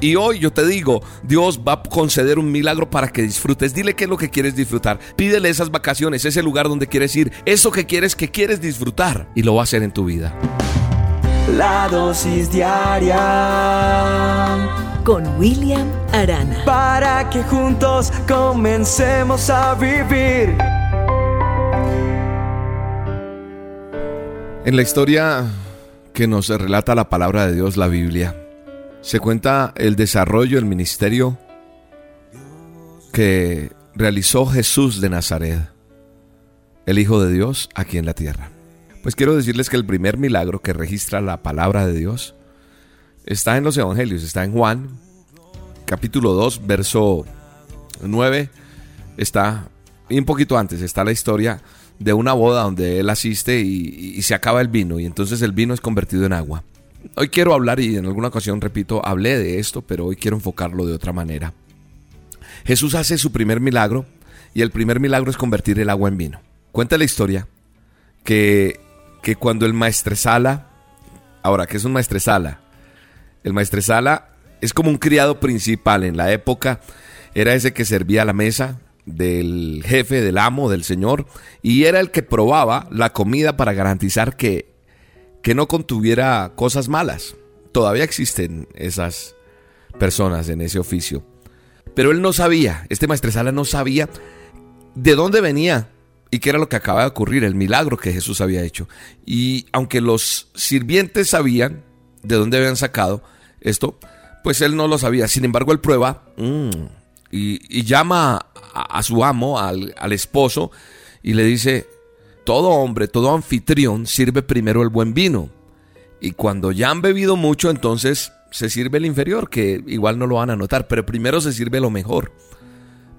Y hoy yo te digo, Dios va a conceder un milagro para que disfrutes. Dile qué es lo que quieres disfrutar. Pídele esas vacaciones, ese lugar donde quieres ir, eso que quieres que quieres disfrutar y lo va a hacer en tu vida. La dosis diaria con William Arana. Para que juntos comencemos a vivir. En la historia que nos relata la palabra de Dios, la Biblia, se cuenta el desarrollo, el ministerio que realizó Jesús de Nazaret, el Hijo de Dios aquí en la tierra. Pues quiero decirles que el primer milagro que registra la palabra de Dios está en los Evangelios, está en Juan, capítulo 2, verso 9, está, y un poquito antes, está la historia de una boda donde él asiste y, y se acaba el vino, y entonces el vino es convertido en agua. Hoy quiero hablar, y en alguna ocasión, repito, hablé de esto, pero hoy quiero enfocarlo de otra manera. Jesús hace su primer milagro, y el primer milagro es convertir el agua en vino. Cuenta la historia que, que cuando el maestresala, ahora, ¿qué es un maestresala? El maestresala es como un criado principal en la época, era ese que servía a la mesa del jefe, del amo, del señor, y era el que probaba la comida para garantizar que que no contuviera cosas malas. Todavía existen esas personas en ese oficio. Pero él no sabía, este maestresala no sabía de dónde venía y qué era lo que acaba de ocurrir, el milagro que Jesús había hecho. Y aunque los sirvientes sabían de dónde habían sacado esto, pues él no lo sabía. Sin embargo, él prueba mm, y, llama a, su amo, al, al esposo, y le dice, todo hombre, todo anfitrión sirve primero el buen vino. Y cuando ya han bebido mucho, entonces se sirve el inferior, que igual no lo van a notar, pero primero se sirve lo mejor.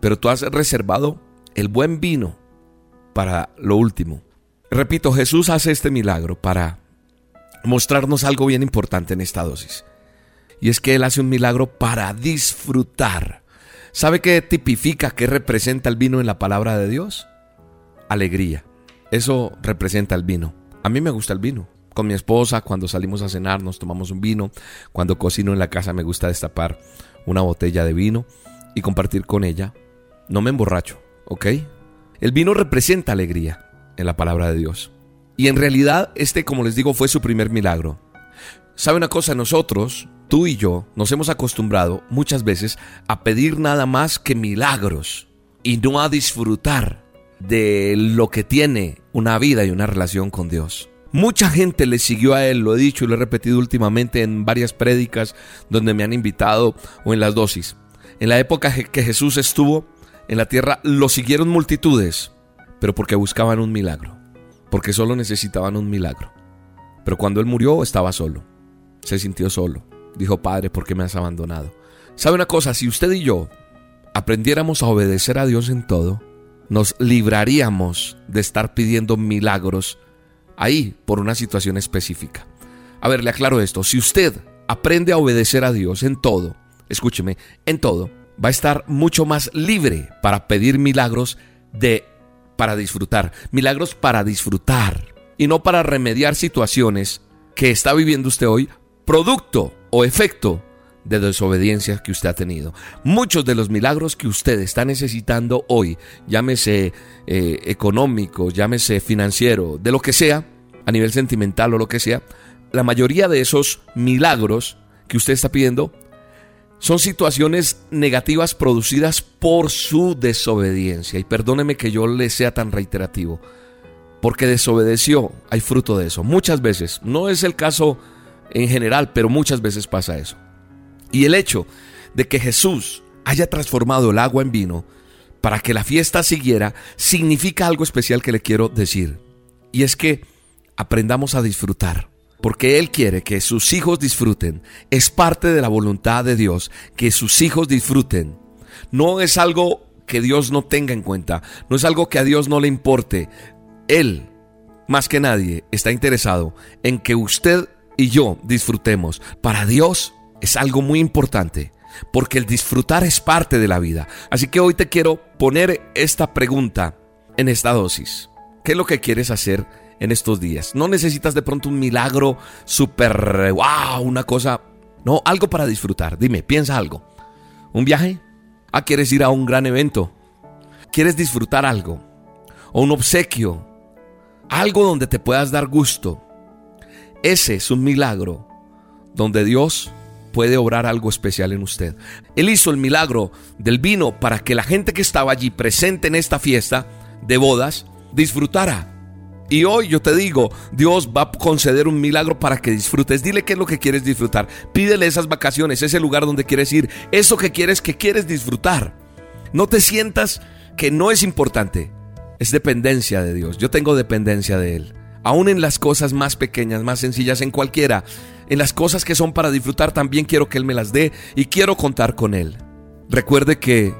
Pero tú has reservado el buen vino para lo último. Repito, Jesús hace este milagro para mostrarnos algo bien importante en esta dosis. Y es que Él hace un milagro para disfrutar. ¿Sabe qué tipifica, qué representa el vino en la palabra de Dios? Alegría. Eso representa el vino. A mí me gusta el vino. Con mi esposa, cuando salimos a cenar, nos tomamos un vino. Cuando cocino en la casa, me gusta destapar una botella de vino y compartir con ella. No me emborracho, ¿ok? El vino representa alegría en la palabra de Dios. Y en realidad, este, como les digo, fue su primer milagro. ¿Sabe una cosa? Nosotros, tú y yo, nos hemos acostumbrado muchas veces a pedir nada más que milagros y no a disfrutar de lo que tiene una vida y una relación con Dios. Mucha gente le siguió a él, lo he dicho y lo he repetido últimamente en varias prédicas donde me han invitado o en las dosis. En la época que Jesús estuvo en la tierra lo siguieron multitudes, pero porque buscaban un milagro, porque solo necesitaban un milagro. Pero cuando él murió estaba solo, se sintió solo. Dijo, Padre, ¿por qué me has abandonado? ¿Sabe una cosa? Si usted y yo aprendiéramos a obedecer a Dios en todo, nos libraríamos de estar pidiendo milagros ahí por una situación específica. A ver, le aclaro esto. Si usted aprende a obedecer a Dios en todo, escúcheme, en todo, va a estar mucho más libre para pedir milagros de para disfrutar, milagros para disfrutar y no para remediar situaciones que está viviendo usted hoy producto o efecto de desobediencia que usted ha tenido. Muchos de los milagros que usted está necesitando hoy, llámese eh, económico, llámese financiero, de lo que sea, a nivel sentimental o lo que sea, la mayoría de esos milagros que usted está pidiendo son situaciones negativas producidas por su desobediencia. Y perdóneme que yo le sea tan reiterativo, porque desobedeció, hay fruto de eso. Muchas veces, no es el caso en general, pero muchas veces pasa eso. Y el hecho de que Jesús haya transformado el agua en vino para que la fiesta siguiera significa algo especial que le quiero decir. Y es que aprendamos a disfrutar. Porque Él quiere que sus hijos disfruten. Es parte de la voluntad de Dios que sus hijos disfruten. No es algo que Dios no tenga en cuenta. No es algo que a Dios no le importe. Él, más que nadie, está interesado en que usted y yo disfrutemos. Para Dios es algo muy importante porque el disfrutar es parte de la vida. Así que hoy te quiero poner esta pregunta en esta dosis. ¿Qué es lo que quieres hacer en estos días? No necesitas de pronto un milagro súper, wow, una cosa. No, algo para disfrutar. Dime, piensa algo. ¿Un viaje? Ah, ¿quieres ir a un gran evento? ¿Quieres disfrutar algo? ¿O un obsequio? Algo donde te puedas dar gusto. Ese es un milagro donde Dios puede obrar algo especial en usted. Él hizo el milagro del vino para que la gente que estaba allí presente en esta fiesta de bodas disfrutara. Y hoy yo te digo, Dios va a conceder un milagro para que disfrutes. Dile qué es lo que quieres disfrutar. Pídele esas vacaciones, ese lugar donde quieres ir, eso que quieres que quieres disfrutar. No te sientas que no es importante. Es dependencia de Dios. Yo tengo dependencia de Él. Aún en las cosas más pequeñas, más sencillas, en cualquiera, en las cosas que son para disfrutar, también quiero que Él me las dé y quiero contar con Él. Recuerde que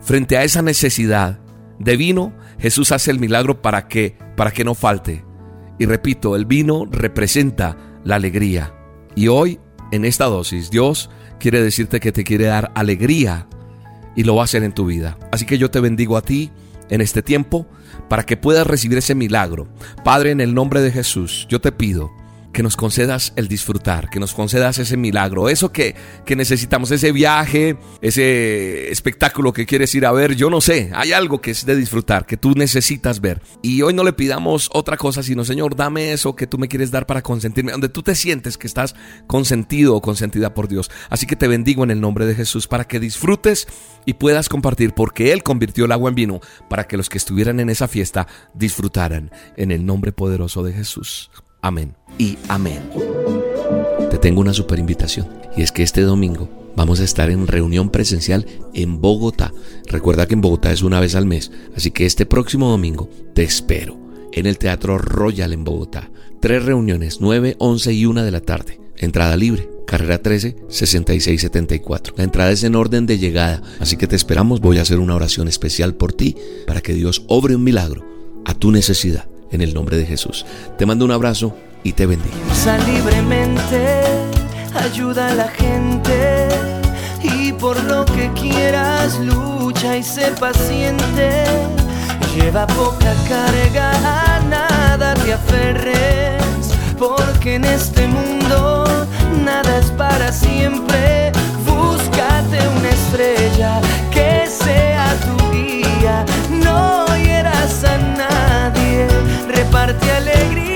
frente a esa necesidad de vino, Jesús hace el milagro para que, para que no falte. Y repito, el vino representa la alegría. Y hoy, en esta dosis, Dios quiere decirte que te quiere dar alegría y lo va a hacer en tu vida. Así que yo te bendigo a ti en este tiempo para que puedas recibir ese milagro. Padre, en el nombre de Jesús, yo te pido que nos concedas el disfrutar, que nos concedas ese milagro, eso que, que necesitamos, ese viaje, ese espectáculo que quieres ir a ver, yo no sé, hay algo que es de disfrutar, que tú necesitas ver. Y hoy no le pidamos otra cosa, sino Señor, dame eso que tú me quieres dar para consentirme, donde tú te sientes que estás consentido o consentida por Dios. Así que te bendigo en el nombre de Jesús para que disfrutes y puedas compartir, porque Él convirtió el agua en vino para que los que estuvieran en esa fiesta disfrutaran en el nombre poderoso de Jesús. Amén y amén. Te tengo una super invitación y es que este domingo vamos a estar en reunión presencial en Bogotá. Recuerda que en Bogotá es una vez al mes, así que este próximo domingo te espero en el Teatro Royal en Bogotá. Tres reuniones, 9, 11 y 1 de la tarde. Entrada libre, carrera 13, 6674. La entrada es en orden de llegada, así que te esperamos. Voy a hacer una oración especial por ti para que Dios obre un milagro a tu necesidad en el nombre de Jesús. Te mando un abrazo y te bendiga. libremente, ayuda a la gente y por lo que quieras lucha y sé paciente. Lleva poca carga, a nada te aferres, porque en este mundo nada es para siempre. Búscate una estrella que reparte alegría.